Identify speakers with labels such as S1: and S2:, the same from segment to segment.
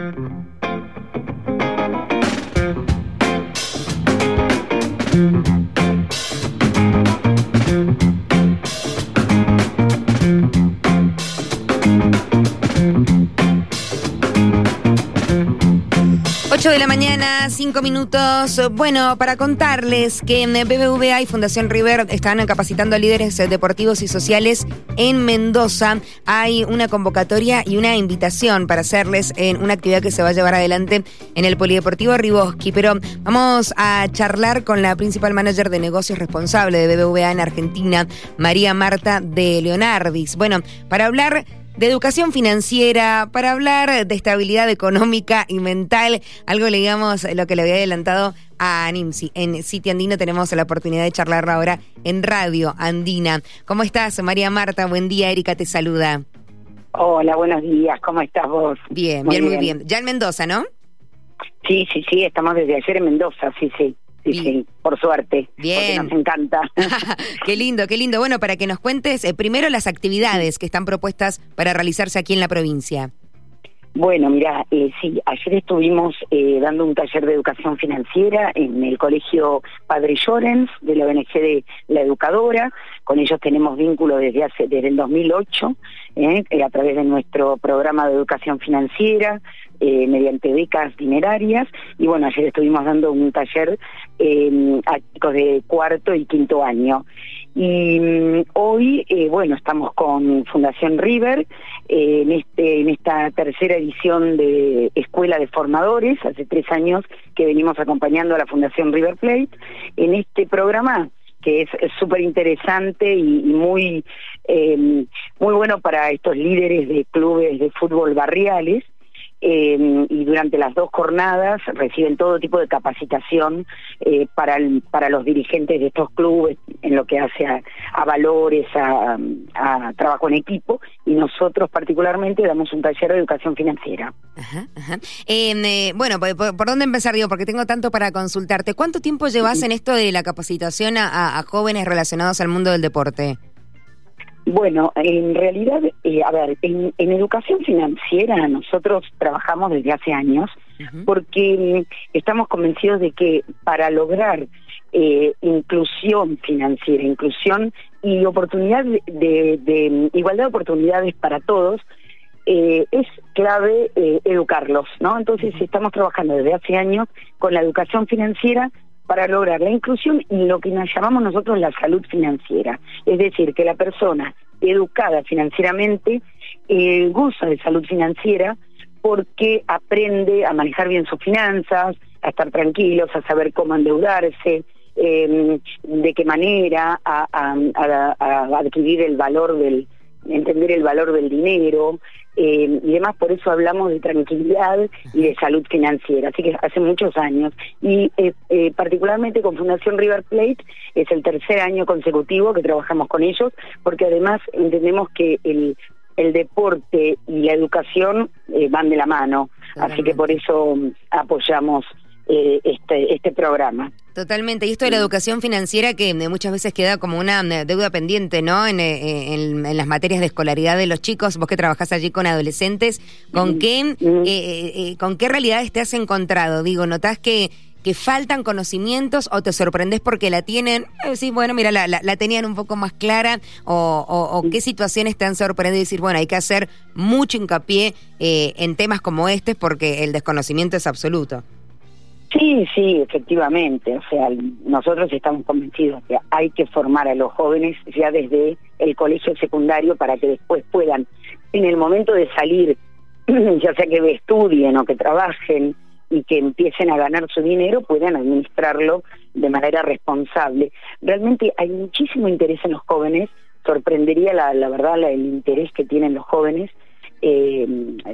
S1: 8 de mañana, 5 minutos. Bueno, para contarles que BBVA y Fundación River están capacitando a líderes deportivos y sociales en Mendoza. Hay una convocatoria y una invitación para hacerles en una actividad que se va a llevar adelante en el Polideportivo Riboski. Pero vamos a charlar con la principal manager de negocios responsable de BBVA en Argentina, María Marta de Leonardis. Bueno, para hablar de educación financiera, para hablar de estabilidad económica y mental, algo le digamos lo que le había adelantado a NIMSI. En City Andino tenemos la oportunidad de charlar ahora en Radio Andina. ¿Cómo estás, María Marta? Buen día, Erika te saluda.
S2: Hola, buenos días, ¿cómo estás vos?
S1: Bien, bien, muy bien. Ya en Mendoza, ¿no?
S2: Sí, sí, sí, estamos desde ayer en Mendoza, sí, sí. Sí, sí, por suerte. Bien. Porque nos encanta.
S1: qué lindo, qué lindo. Bueno, para que nos cuentes eh, primero las actividades que están propuestas para realizarse aquí en la provincia.
S2: Bueno, mira, eh, sí, ayer estuvimos eh, dando un taller de educación financiera en el colegio Padre Llorens de la ONG de La Educadora. Con ellos tenemos vínculo desde hace desde el 2008 eh, a través de nuestro programa de educación financiera mediante becas dinerarias. Y bueno, ayer estuvimos dando un taller a chicos de cuarto y quinto año. Y mm, hoy, eh, bueno, estamos con Fundación River eh, en, este, en esta tercera edición de Escuela de Formadores, hace tres años que venimos acompañando a la Fundación River Plate, en este programa que es súper interesante y, muy, eh, muy bueno para estos líderes de clubes de fútbol barriales, Em, y durante las dos jornadas reciben todo tipo de capacitación eh, para, para los dirigentes de estos clubes en lo que hace a, valores, a, trabajo en equipo y nosotros particularmente damos un taller de educación financiera.
S1: Em, eh, bueno, ¿por, dónde empezar? Digo, porque tengo tanto para consultarte. ¿Cuánto tiempo llevas en esto de la capacitación a jóvenes relacionados al mundo del deporte?
S2: Bueno, en realidad, eh, a ver, en, educación financiera nosotros trabajamos desde hace años porque mm, estamos convencidos de que para lograr eh, inclusión financiera, inclusión y oportunidad de, igualdad de oportunidades para todos, eh, es clave educarlos, ¿no? Entonces estamos trabajando desde hace años con la educación financiera para lograr la inclusión y lo que nos llamamos nosotros la salud financiera. Es decir, que la persona educada financieramente eh, goza de salud financiera porque aprende a manejar bien sus finanzas, a estar tranquilos, a saber cómo endeudarse, em, de qué manera, a adquirir el valor del, entender el valor del dinero eh, y demás, por eso hablamos de tranquilidad y de salud financiera, así que hace muchos años. Y eh, eh, particularmente con Fundación River Plate es el tercer año consecutivo que trabajamos con ellos, porque además entendemos que el, el deporte y la educación van de la mano, así que por eso apoyamos este, este programa.
S1: Totalmente. Y esto de la educación financiera que eh, muchas veces queda como una eh, deuda pendiente, ¿no? Eh, en, en, las materias de escolaridad de los chicos, vos que trabajás allí con adolescentes, ¿con qué, ¿con qué realidades te has encontrado? Digo, ¿notás que, que faltan conocimientos o te sorprendes porque la tienen? sí, bueno, mira, la, la, tenían un poco más clara o, o, qué situaciones te han sorprendido y decir, bueno, hay que hacer mucho hincapié en temas como este porque el desconocimiento es absoluto.
S2: Sí, sí, efectivamente. O sea, nosotros estamos convencidos que hay que formar a los jóvenes ya desde el colegio secundario para que después puedan, en el momento de salir, ya sea que estudien o que trabajen y que empiecen a ganar su dinero, puedan administrarlo de manera responsable. Realmente hay muchísimo interés en los jóvenes, sorprendería la, verdad el interés que tienen los jóvenes eh,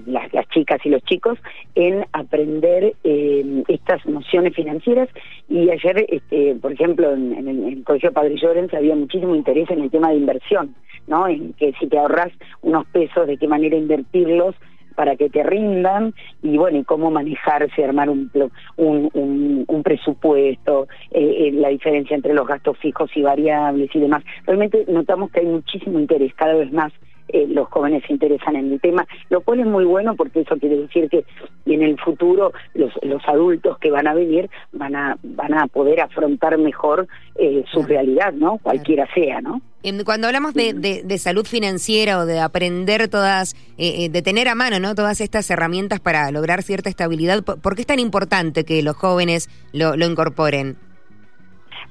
S2: las, chicas y los chicos en aprender eh, estas nociones financieras y ayer, este, por ejemplo, en, el, Colegio Padre Llorens había muchísimo interés en el tema de inversión, ¿no? En que si te ahorras unos pesos, de qué manera invertirlos para que te rindan y bueno, y cómo manejarse, armar un, un, presupuesto, eh, la diferencia entre los gastos fijos y variables y demás. Realmente notamos que hay muchísimo interés cada vez más eh, los jóvenes se interesan en el tema, lo cual es muy bueno porque eso quiere decir que en el futuro los, los adultos que van a venir van a, van a poder afrontar mejor eh, su realidad, ¿no? Cualquiera sea, ¿no?
S1: Cuando hablamos de, de, salud financiera o de aprender todas, eh, eh, de tener a mano, ¿no? Todas estas herramientas para lograr cierta estabilidad, ¿por qué es tan importante que los jóvenes lo, lo incorporen?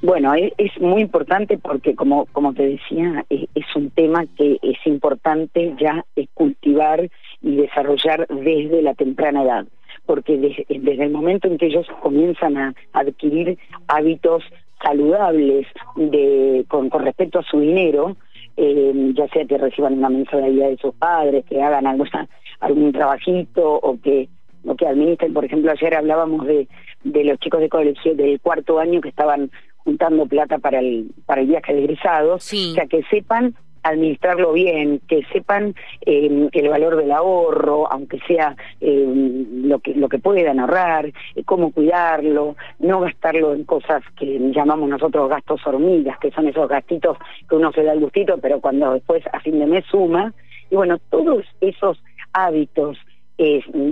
S2: Bueno, es, muy importante porque, como, como te decía, es, un tema que es importante ya cultivar y desarrollar desde la temprana edad, porque desde, el momento en que ellos comienzan a adquirir hábitos saludables con, con respecto a su dinero, eh, ya sea que reciban una mensualidad de sus padres, que hagan algún trabajito o que o que administren, por ejemplo, ayer hablábamos de, de los chicos de colegio del cuarto año que estaban juntando plata para el, para el viaje de egresados, o sea, que sepan administrarlo bien, que sepan eh, el valor del ahorro, aunque sea eh, lo que lo que puedan ahorrar, eh, cómo cuidarlo, no gastarlo en cosas que llamamos nosotros gastos hormigas, que son esos gastitos que uno se da el gustito, pero cuando después a fin de mes suma. Y bueno, todos esos hábitos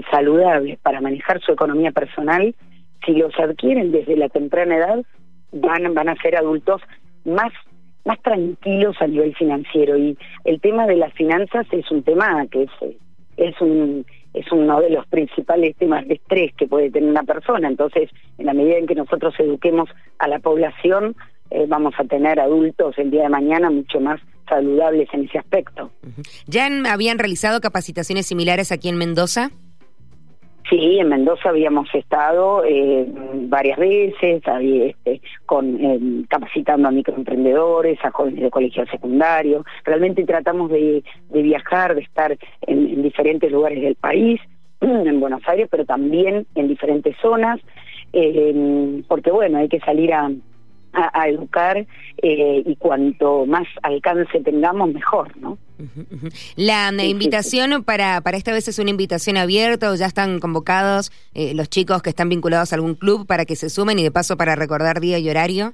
S2: saludables para manejar su economía personal, si los adquieren desde la temprana edad, van, van a ser adultos más más tranquilos a nivel financiero y el tema de las finanzas es un tema que es es un es uno de los principales temas de estrés que puede tener una persona entonces en la medida en que nosotros eduquemos a la población eh, vamos a tener adultos el día de mañana mucho más saludables en ese aspecto.
S1: ¿Ya habían realizado capacitaciones similares aquí en Mendoza?
S2: Sí, en Mendoza habíamos estado eh, varias veces, este, con eh, capacitando a microemprendedores, a jóvenes de colegio secundario. Realmente tratamos de, viajar, de estar en, diferentes lugares del país, en Buenos Aires, pero también en diferentes zonas, eh, porque bueno, hay que salir a, a, educar eh, y cuanto más alcance tengamos, mejor, ¿no?
S1: La invitación Para, para esta vez es una invitación abierta o ya están convocados eh, los chicos que están vinculados a algún club para que se sumen y de paso para recordar día y horario.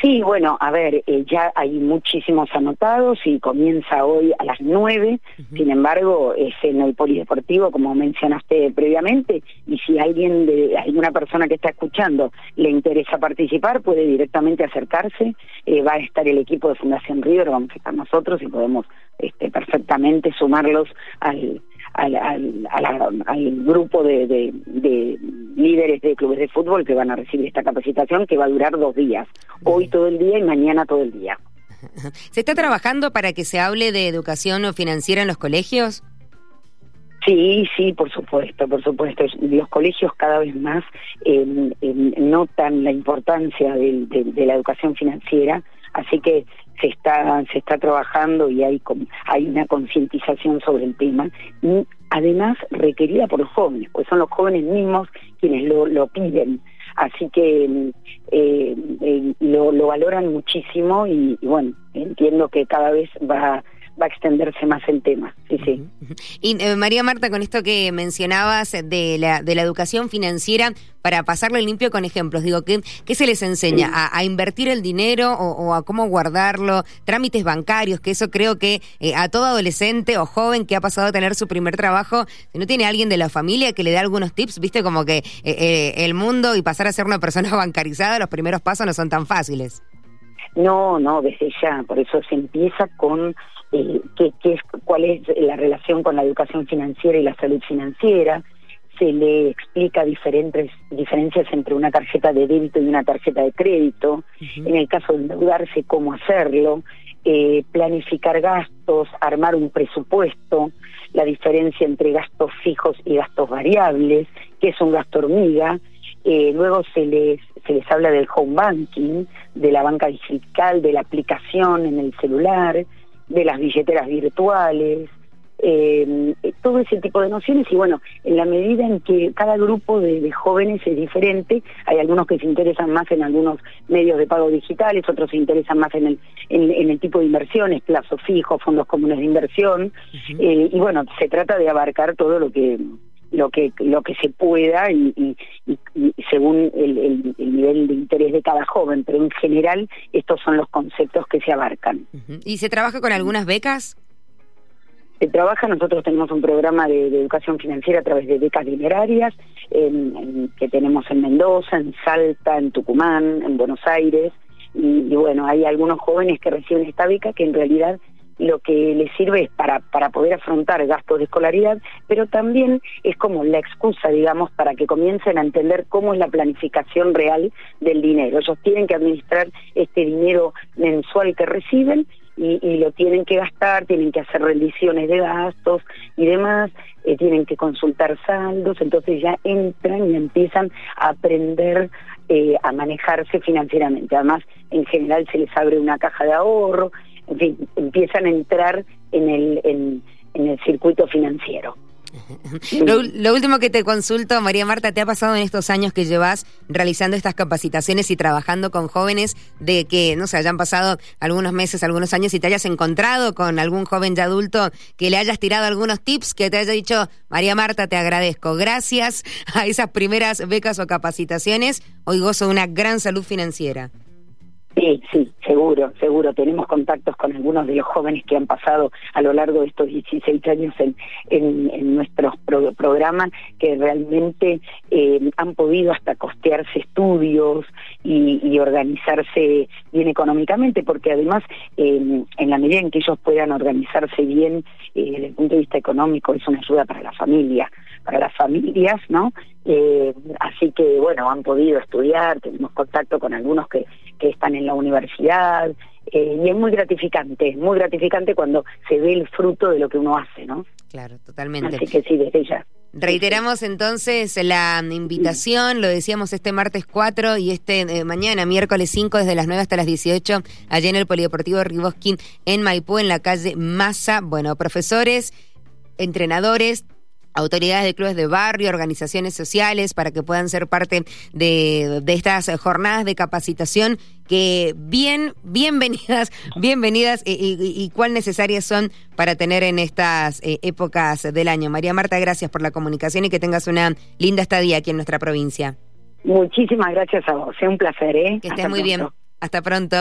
S2: Sí, bueno, a ver, eh, ya hay muchísimos anotados y comienza hoy a las nueve. Sin embargo, es en el polideportivo, como mencionaste previamente, y si alguien de alguna persona que está escuchando le interesa participar, puede directamente acercarse. Eh, va a estar el equipo de Fundación River, vamos a estar nosotros y podemos este, perfectamente sumarlos al, al, al, grupo de, de, líderes de clubes de fútbol que van a recibir esta capacitación que va a durar dos días, hoy todo el día y mañana todo el día.
S1: ¿Se está trabajando para que se hable de educación financiera en los colegios?
S2: Sí, sí, por supuesto, por supuesto. Los colegios cada vez más eh, eh, notan la importancia de, de, la educación financiera, así que se está se está trabajando y hay hay una concientización sobre el tema y además requerida por los jóvenes pues son los jóvenes mismos quienes lo, lo piden. Así que eh, eh, lo, lo valoran muchísimo y, y bueno entiendo que cada vez va va a extenderse más el tema. Sí, sí.
S1: Y eh, María Marta, con esto que mencionabas de la, de la educación financiera, para pasarlo limpio con ejemplos, digo, ¿qué, qué se les enseña? ¿A, invertir el dinero o, a cómo guardarlo? Trámites bancarios, que eso creo que eh, a todo adolescente o joven que ha pasado a tener su primer trabajo, si no tiene alguien de la familia que le dé algunos tips, viste, como que eh, el mundo y pasar a ser una persona bancarizada, los primeros pasos no son tan fáciles.
S2: No, no, desde ya, por eso se empieza con eh, qué, es, cuál es la relación con la educación financiera y la salud financiera, se le explica diferentes diferencias entre una tarjeta de débito y una tarjeta de crédito, en el caso de endeudarse, cómo hacerlo, eh, planificar gastos, armar un presupuesto, la diferencia entre gastos fijos y gastos variables, que es un gasto hormiga, eh, luego se les, se les habla del home banking, de la banca digital, de la aplicación en el celular, de las billeteras virtuales, eh, todo ese tipo de nociones. Y bueno, en la medida en que cada grupo de, jóvenes es diferente, hay algunos que se interesan más en algunos medios de pago digitales, otros se interesan más en el, en, el tipo de inversiones, plazo fijo, fondos comunes de inversión, eh, y bueno, se trata de abarcar todo lo que lo que lo que se pueda y, según el, el, nivel de interés de cada joven, pero en general estos son los conceptos que se abarcan.
S1: ¿Y se trabaja con algunas becas?
S2: se trabaja, nosotros tenemos un programa de, educación financiera a través de becas dinerarias que tenemos en Mendoza, en Salta, en Tucumán, en Buenos Aires, y, bueno, hay algunos jóvenes que reciben esta beca que en realidad lo que les sirve es para, para poder afrontar gastos de escolaridad, pero también es como la excusa, digamos, para que comiencen a entender cómo es la planificación real del dinero. Ellos tienen que administrar este dinero mensual que reciben y, lo tienen que gastar, tienen que hacer rendiciones de gastos y demás, eh, tienen que consultar saldos, entonces ya entran y empiezan a aprender eh, a manejarse financieramente. Además, en general se les abre una caja de ahorro, en fin, empiezan a entrar en el, en el circuito financiero.
S1: Lo, último que te consulto, María Marta, ¿te ha pasado en estos años que llevas realizando estas capacitaciones y trabajando con jóvenes de que, no sé, hayan pasado algunos meses, algunos años y te hayas encontrado con algún joven ya adulto que le hayas tirado algunos tips, que te haya dicho, María Marta, te agradezco, gracias a esas primeras becas o capacitaciones, hoy gozo de una gran salud financiera?
S2: Sí, sí, seguro, seguro. Tenemos contactos con algunos de los jóvenes que han pasado a lo largo de estos 16 años en, en, nuestros programas, que realmente eh, han podido hasta costearse estudios y, organizarse bien económicamente, porque además, en la medida en que ellos puedan organizarse bien eh, desde el punto de vista económico, es una ayuda para la familia, para las familias, ¿no? Eh, así que, bueno, han podido estudiar, tenemos contacto con algunos que, que están en la universidad, eh, y es muy gratificante, muy gratificante cuando se ve el fruto de lo que uno hace, ¿no?
S1: Claro, totalmente.
S2: Así que sí, desde ya.
S1: Reiteramos entonces la invitación, lo decíamos este martes 4 y este eh, mañana, miércoles 5, desde las 9 hasta las 18, allá en el Polideportivo Ribosquín, en Maipú, en la calle Massa. Bueno, profesores, entrenadores, autoridades de clubes de barrio, organizaciones sociales, para que puedan ser parte de, estas jornadas de capacitación que bien, bienvenidas, bienvenidas y, cuán necesarias son para tener en estas eh, épocas del año. María Marta, gracias por la comunicación y que tengas una linda estadía aquí en nuestra provincia.
S2: Muchísimas gracias a vos, es un placer. ¿eh?
S1: Que estés muy bien. Hasta pronto.